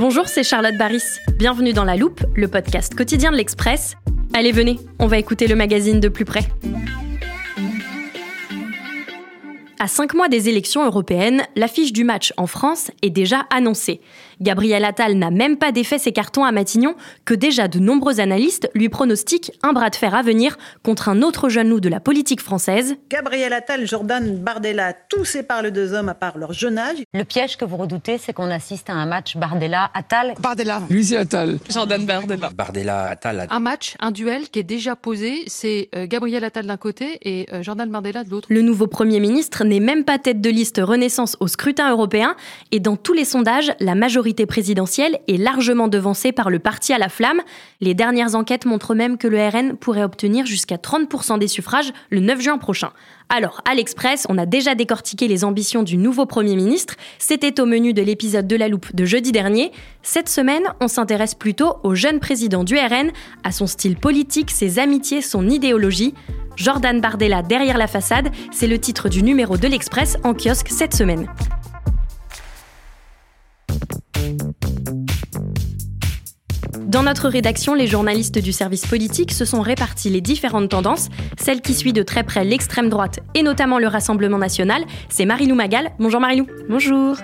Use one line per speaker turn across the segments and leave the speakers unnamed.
Bonjour, c'est Charlotte Baris. Bienvenue dans La Loupe, le podcast quotidien de l'Express. Allez, venez, on va écouter le magazine de plus près. À cinq mois des élections européennes, l'affiche du match en France est déjà annoncée. Gabriel Attal n'a même pas défait ses cartons à Matignon que déjà de nombreux analystes lui pronostiquent un bras de fer à venir contre un autre jeune loup de la politique française.
Gabriel Attal, Jordan Bardella, tous séparent les deux hommes à part leur jeune âge.
Le piège que vous redoutez, c'est qu'on assiste à un match Bardella-Attal.
Bardella.
Lui, c'est Attal.
Jordan Bardella.
Bardella, Attal.
Un match, un duel qui est déjà posé, c'est euh, Gabriel Attal d'un côté et euh, Jordan Bardella de l'autre.
Le nouveau Premier ministre n'est même pas tête de liste Renaissance au scrutin européen et dans tous les sondages, la majorité présidentielle est largement devancée par le parti à la flamme. Les dernières enquêtes montrent même que le RN pourrait obtenir jusqu'à 30% des suffrages le 9 juin prochain. Alors, à l'Express, on a déjà décortiqué les ambitions du nouveau Premier ministre. C'était au menu de l'épisode de La Loupe de jeudi dernier. Cette semaine, on s'intéresse plutôt au jeune président du RN, à son style politique, ses amitiés, son idéologie. Jordan Bardella derrière la façade, c'est le titre du numéro de l'Express en kiosque cette semaine. Dans notre rédaction, les journalistes du service politique se sont répartis les différentes tendances. Celle qui suit de très près l'extrême droite et notamment le Rassemblement national, c'est Marilou Magal. Bonjour Marilou. Bonjour.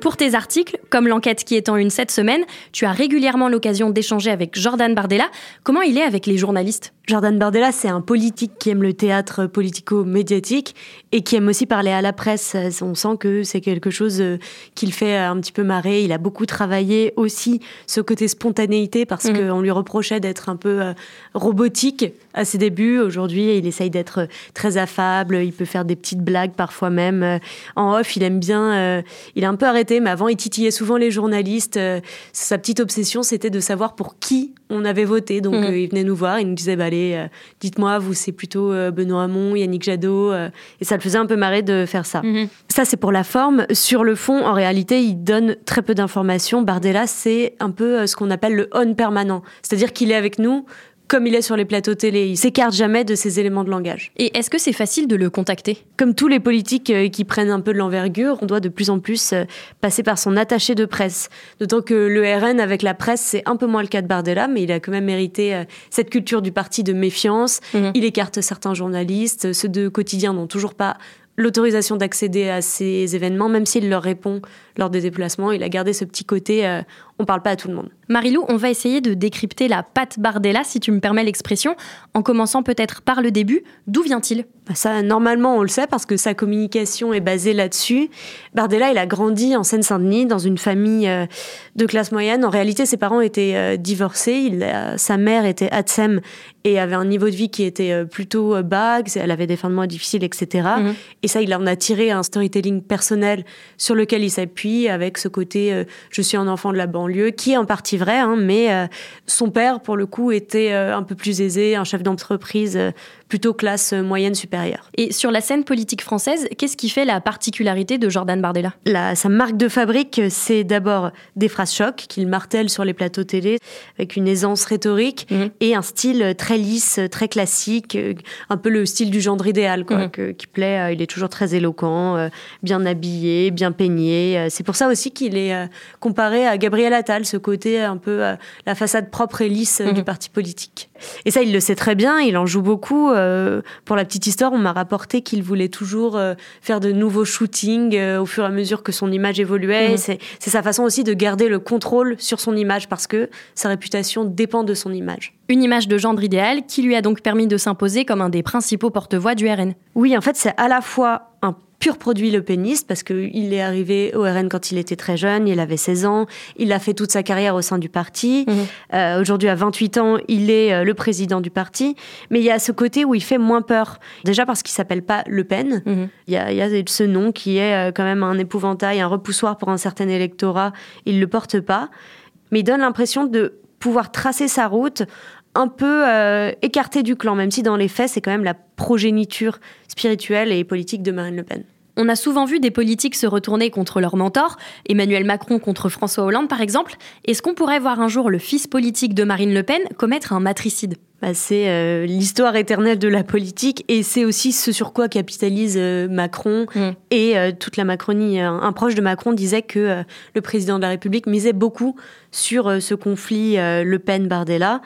Pour tes articles, comme l'enquête qui est en une cette semaine, tu as régulièrement l'occasion d'échanger avec Jordan Bardella. Comment il est avec les journalistes?
Jordan Bardella, c'est un politique qui aime le théâtre politico-médiatique et qui aime aussi parler à la presse. On sent que c'est quelque chose euh, qu'il fait un petit peu marrer. Il a beaucoup travaillé aussi ce côté spontanéité parce mmh. qu'on lui reprochait d'être un peu euh, robotique à ses débuts. Aujourd'hui, il essaye d'être très affable. Il peut faire des petites blagues parfois même. En off, il aime bien. Il a un peu arrêté, mais avant, il titillait souvent les journalistes. Sa petite obsession, c'était de savoir pour qui on avait voté. Donc, mmh. il venait nous voir. Il nous disait, bah, allez, euh, dites-moi, vous, c'est plutôt euh, Benoît Hamon, Yannick Jadot. Euh, et ça le faisait un peu marrer de faire ça. Mhm. Ça, c'est pour la forme. Sur le fond, en réalité, il donne très peu d'informations. Bardella, c'est un peu ce qu'on appelle le on permanent. C'est-à-dire qu'il est avec nous comme il est sur les plateaux télé. Il s'écarte jamais de ces éléments de langage.
Et est-ce que c'est facile de le contacter?
Comme tous les politiques euh, qui prennent un peu de l'envergure, on doit de plus en plus euh, passer par son attaché de presse. D'autant que le RN avec la presse, c'est un peu moins le cas de Bardella, mais il a quand même mérité euh, cette culture du parti de méfiance. Mhm. Il écarte certains journalistes, ceux de quotidien n'ont toujours pas l'autorisation d'accéder à ces événements, même s'il leur répond lors des déplacements. Il a gardé ce petit côté, on parle pas à tout le monde.
Marilou, on va essayer de décrypter la patte Bardella, si tu me permets l'expression, en commençant peut-être par le début. D'où vient-il?
Bah, Ça, normalement, on le sait parce que sa communication est basée là-dessus. Bardella, il a grandi en Seine-Saint-Denis, dans une famille euh, de classe moyenne. En réalité, ses parents étaient euh, divorcés. sa mère était Hatsem et avait un niveau de vie qui était euh, plutôt bas. Elle avait des fins de mois difficiles, etc. Mhm. Et ça, il en a tiré un storytelling personnel sur lequel il s'appuie avec ce côté je suis un enfant de la banlieue, qui est en partie vrai, hein, mais euh, son père, pour le coup, était euh, un peu plus aisé, un chef d'entreprise euh, plutôt classe moyenne supérieure.
Et sur la scène politique française, qu'est-ce qui fait la particularité de Jordan Bardella?
La, Sa marque de fabrique, c'est d'abord des phrases chocs qu'il martèle sur les plateaux télé avec une aisance rhétorique mhm. et un style très lisse, très classique, un peu le style du gendre idéal quoi, mhm. qui plaît. Il est toujours très éloquent, bien habillé, bien peigné. C'est pour ça aussi qu'il est comparé à Gabriel Attal, ce côté un peu euh, la façade propre et lisse euh, du mhm. parti politique. Et ça, il le sait très bien, il en joue beaucoup. Euh, pour la petite histoire, on m'a rapporté qu'il voulait toujours faire de nouveaux shootings au fur et à mesure que son image évoluait. Mhm. C'est sa façon aussi de garder le contrôle sur son image parce que sa réputation dépend de son image.
Une image de gendre idéal qui lui a donc permis de s'imposer comme un des principaux porte-voix du RN.
Oui, en fait, c'est à la fois pur produit le péniste parce qu'il est arrivé au RN quand il était très jeune, il avait 16 ans, il a fait toute sa carrière au sein du parti.
Mhm.
Euh, Aujourd'hui, à 28 ans, il est euh, le président du parti. Mais il y a ce côté où il fait moins peur. Déjà parce qu'il s'appelle pas Le Pen.
Mhm.
Il y, a, il y a ce nom qui est euh, quand même un épouvantail, un repoussoir pour un certain électorat. Il le porte pas. Mais il donne l'impression de pouvoir tracer sa route un peu euh, écarté du clan, même si dans les faits, c'est quand même la progéniture spirituelle et politique de Marine Le Pen.
On a souvent vu des politiques se retourner contre leur mentor, Emmanuel Macron contre François Hollande par exemple. Est-ce qu'on pourrait voir un jour le fils politique de Marine Le Pen commettre un matricide?
Bah, c'est euh, l'histoire éternelle de la politique et c'est aussi ce sur quoi capitalise euh, Macron
Mm.
et euh, toute la Macronie. Un, proche de Macron disait que le président de la République misait beaucoup sur ce conflit Le Pen-Bardella.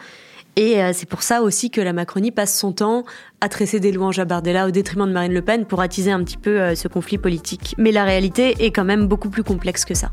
Et euh, c'est pour ça aussi que la Macronie passe son temps à tresser des louanges à Bardella au détriment de Marine Le Pen pour attiser un petit peu euh, ce conflit politique. Mais la réalité est quand même beaucoup plus complexe que ça.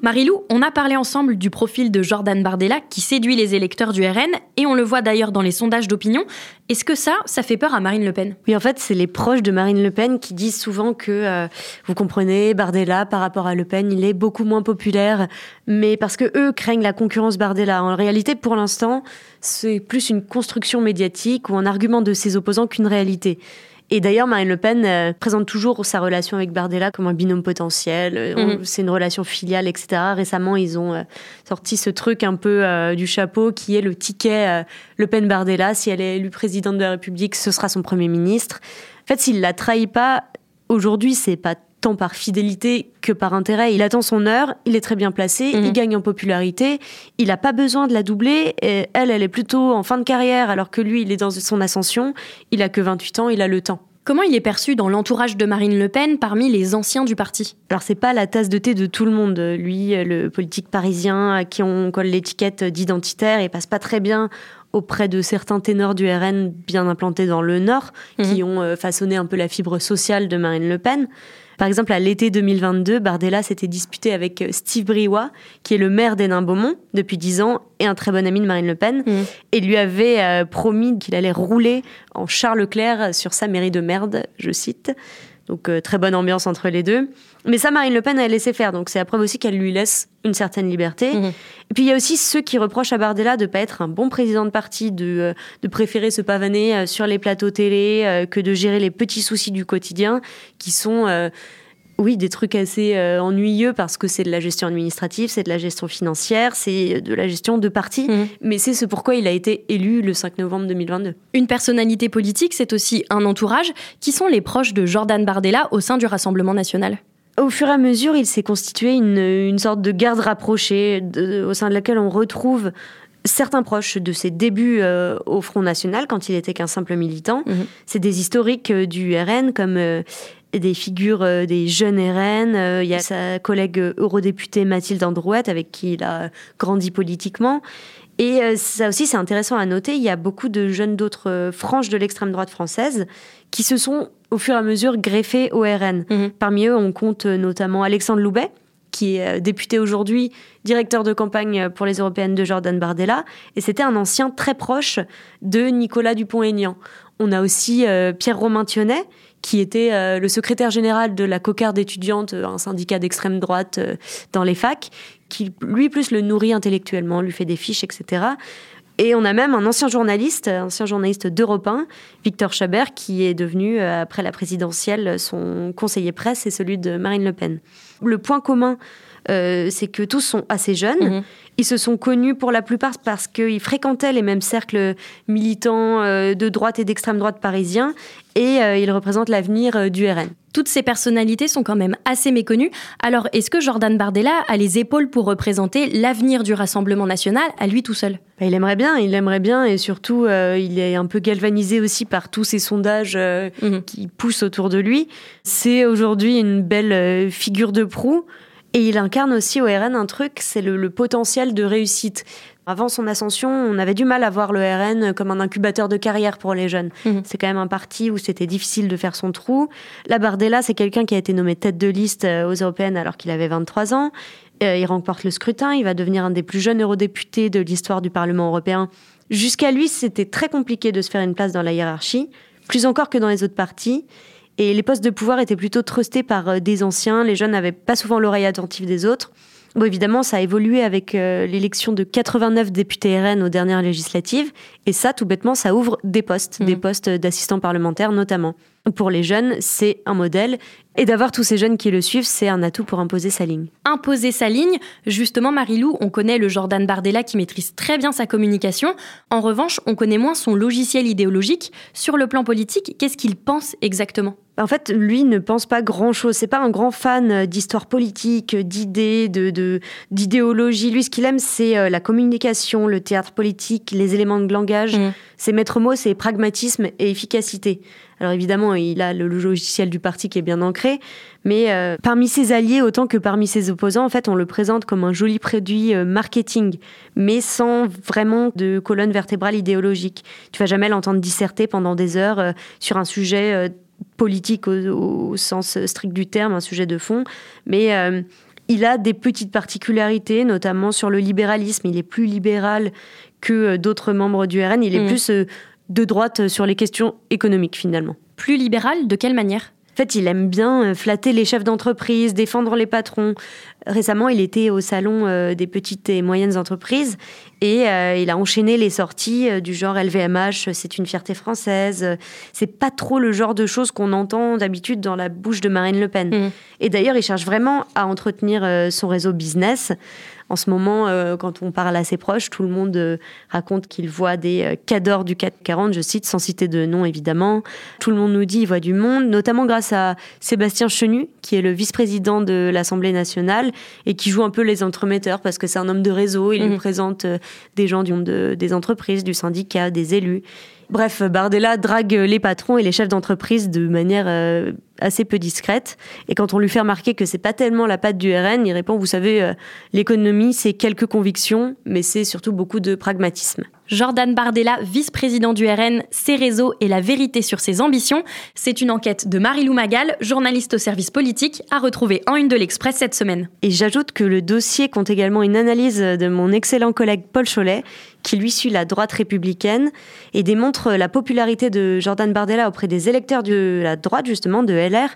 Marilou, on a parlé ensemble du profil de Jordan Bardella qui séduit les électeurs du RN et on le voit d'ailleurs dans les sondages d'opinion. Est-ce que ça, ça fait peur à Marine Le Pen?
Oui, en fait, c'est les proches de Marine Le Pen qui disent souvent que, euh, vous comprenez, Bardella, par rapport à Le Pen, il est beaucoup moins populaire, mais parce que eux craignent la concurrence Bardella. En réalité, pour l'instant, c'est plus une construction médiatique ou un argument de ses opposants qu'une réalité. Et d'ailleurs, Marine Le Pen euh, présente toujours sa relation avec Bardella comme un binôme potentiel. Euh,
Mhm.
C'est une relation filiale, etc. Récemment, ils ont euh, sorti ce truc un peu du chapeau qui est le ticket Le Pen-Bardella. Si elle est élue présidente de la République, ce sera son premier ministre. En fait, s'il la trahit pas, aujourd'hui, c'est pas tant par fidélité que par intérêt. Il attend son heure, il est très bien placé,
Mhm.
il gagne en popularité, il n'a pas besoin de la doubler. Et elle, elle est plutôt en fin de carrière, alors que lui, il est dans son ascension. Il a que 28 ans, il a le temps.
Comment il est perçu dans l'entourage de Marine Le Pen parmi les anciens du parti?
Alors c'est pas la tasse de thé de tout le monde. Lui, le politique parisien à qui on colle l'étiquette d'identitaire, il passe pas très bien auprès de certains ténors du RN bien implantés dans le Nord, qui ont euh, façonné un peu la fibre sociale de Marine Le Pen. Par exemple, à l'été 2022, Bardella s'était disputé avec euh, Steve Briouat, qui est le maire d'Hénin-Beaumont depuis 10 ans et un très bon ami de Marine Le Pen,
Mhm.
et lui avait euh, promis qu'il allait rouler en Charles Leclerc sur sa mairie de merde, je cite. Donc euh, très bonne ambiance entre les deux. Mais ça, Marine Le Pen a laissé faire. Donc c'est la preuve aussi qu'elle lui laisse une certaine liberté.
Mhm.
Et puis il y a aussi ceux qui reprochent à Bardella de pas être un bon président de parti, de, euh, de préférer se pavaner euh, sur les plateaux télé, que de gérer les petits soucis du quotidien, qui sont... euh, oui, des trucs assez euh, ennuyeux parce que c'est de la gestion administrative, c'est de la gestion financière, c'est de la gestion de parti.
Mhm.
Mais c'est ce pourquoi il a été élu le 5 novembre 2022.
Une personnalité politique, c'est aussi un entourage. Qui sont les proches de Jordan Bardella au sein du Rassemblement national
Au fur et à mesure, il s'est constitué une, une sorte de garde rapprochée de- au sein de laquelle on retrouve certains proches de ses débuts euh, au Front National quand il était qu'un simple militant.
Mhm.
C'est des historiques euh, du RN comme euh, des figures euh, des jeunes RN. Euh, Il y a sa collègue euh, eurodéputée Mathilde Androuette avec qui il a grandi politiquement. Et euh, ça aussi, c'est intéressant à noter, il y a beaucoup de jeunes d'autres franges de l'extrême droite française qui se sont au fur et à mesure greffés au RN.
Mhm.
Parmi eux, on compte notamment Alexandre Loubet, qui est député aujourd'hui, directeur de campagne pour les européennes de Jordan Bardella, et c'était un ancien très proche de Nicolas Dupont-Aignan. On a aussi euh, Pierre-Romain Thionnet, qui était euh, le secrétaire général de la cocarde étudiante, euh, un syndicat d'extrême droite euh, dans les facs, qui lui plus le nourrit intellectuellement, lui fait des fiches, etc. Et on a même un ancien journaliste, ancien journaliste d'Europe 1, Victor Chabert, qui est devenu, après la présidentielle, son conseiller presse et celui de Marine Le Pen. Le point commun, euh, c'est que tous sont assez jeunes
Mhm.
Ils se sont connus pour la plupart parce qu'ils fréquentaient les mêmes cercles militants euh, de droite et d'extrême droite parisiens et euh, ils représentent l'avenir du RN.
Toutes ces personnalités sont quand même assez méconnues. Alors, est-ce que Jordan Bardella a les épaules pour représenter l'avenir du Rassemblement national à lui tout seul?
Bah, Il aimerait bien, il aimerait bien, et surtout, il est un peu galvanisé aussi par tous ces sondages mhm. qui poussent autour de lui. C'est aujourd'hui une belle figure de proue. Et il incarne aussi au RN un truc, c'est le, potentiel de réussite. Avant son ascension, on avait du mal à voir le RN comme un incubateur de carrière pour les jeunes. Mhm. C'est quand même un parti où c'était difficile de faire son trou. La Bardella, c'est quelqu'un qui a été nommé tête de liste euh, aux européennes alors qu'il avait 23 ans. Euh, il remporte le scrutin, il va devenir un des plus jeunes eurodéputés de l'histoire du Parlement européen. Jusqu'à lui, c'était très compliqué de se faire une place dans la hiérarchie, plus encore que dans les autres partis. Et les postes de pouvoir étaient plutôt trustés par euh, des anciens. Les jeunes n'avaient pas souvent l'oreille attentive des autres. Bon, évidemment, ça a évolué avec euh, l'élection de 89 députés RN aux dernières législatives. Et ça, tout bêtement, ça ouvre des postes, des mmh. postes d'assistants parlementaires notamment. Pour les jeunes, c'est un modèle. Et d'avoir tous ces jeunes qui le suivent, c'est un atout pour imposer sa ligne.
Imposer sa ligne, justement, Marilou, on connaît le Jordan Bardella qui maîtrise très bien sa communication. En revanche, on connaît moins son logiciel idéologique. Sur le plan politique, qu'est-ce qu'il pense exactement?
En fait, lui ne pense pas grand-chose. C'est pas un grand fan d'histoire politique, d'idées, de, d'idéologie. Lui, ce qu'il aime, c'est euh, la communication, le théâtre politique, les éléments de langage. Mmh. Ses maîtres mots, c'est pragmatisme et efficacité. Alors évidemment, il a le logiciel du parti qui est bien ancré, mais euh, parmi ses alliés autant que parmi ses opposants, en fait, on le présente comme un joli produit euh, marketing, mais sans vraiment de colonne vertébrale idéologique. Tu vas jamais l'entendre disserter pendant des heures euh, sur un sujet politique au, sens strict du terme, un sujet de fond, mais il a des petites particularités, notamment sur le libéralisme. Il est plus libéral que d'autres membres du RN. Il est mmh. plus de droite sur les questions économiques finalement.
Plus libéral, de quelle manière?
Fait, il aime bien euh, flatter les chefs d'entreprise, défendre les patrons. Récemment, il était au salon euh, des petites et moyennes entreprises et euh, il a enchaîné les sorties du genre LVMH, c'est une fierté française. C'est pas trop le genre de choses qu'on entend d'habitude dans la bouche de Marine Le Pen. Mmh. Et d'ailleurs, il cherche vraiment à entretenir son réseau business. En ce moment, euh, quand on parle à ses proches, tout le monde euh, raconte qu'il voit des euh, cadors du 440, je cite, sans citer de nom évidemment. Tout le monde nous dit qu'il voit du monde, notamment grâce à Sébastien Chenu, qui est le vice-président de l'Assemblée nationale et qui joue un peu les entremetteurs parce que c'est un homme de réseau, il nous mhm. présente des gens du monde des entreprises, du syndicat, des élus. Bref, Bardella drague les patrons et les chefs d'entreprise de manière euh, assez peu discrète. Et quand on lui fait remarquer que c'est pas tellement la patte du RN, il répond Vous savez, euh, l'économie, c'est quelques convictions, mais c'est surtout beaucoup de pragmatisme.
Jordan Bardella, vice-président du RN, ses réseaux et la vérité sur ses ambitions. C'est une enquête de Marie-Lou Magal, journaliste au service politique, à retrouver en une de l'Express cette semaine.
Et j'ajoute que le dossier compte également une analyse de mon excellent collègue Paul Cholet, qui lui suit la droite républicaine et démontre la popularité de Jordan Bardella auprès des électeurs de la droite, justement, de LR,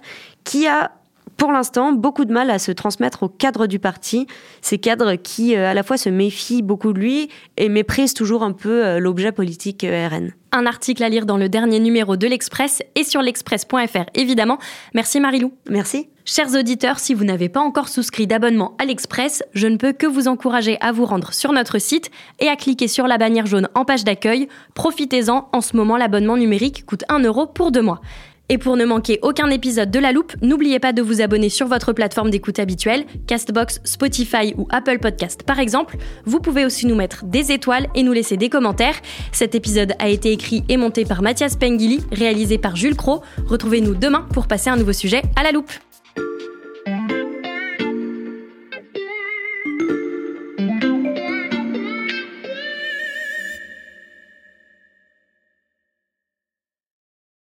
qui a pour l'instant, beaucoup de mal à se transmettre aux cadres du parti, ces cadres qui euh, à la fois se méfient beaucoup de lui et méprisent toujours un peu euh, l'objet politique euh, RN.
Un article à lire dans le dernier numéro de l'Express et sur l'express.fr évidemment. Merci Marilou.
Merci.
Chers auditeurs, si vous n'avez pas encore souscrit d'abonnement à l'Express, je ne peux que vous encourager à vous rendre sur notre site et à cliquer sur la bannière jaune en page d'accueil. Profitez-en, en ce moment l'abonnement numérique coûte 1 euro pour deux mois. Et pour ne manquer aucun épisode de La Loupe, n'oubliez pas de vous abonner sur votre plateforme d'écoute habituelle, Castbox, Spotify ou Apple Podcast par exemple. Vous pouvez aussi nous mettre des étoiles et nous laisser des commentaires. Cet épisode a été écrit et monté par Mathias Pengili, réalisé par Jules Cro. Retrouvez-nous demain pour passer un nouveau sujet à La Loupe.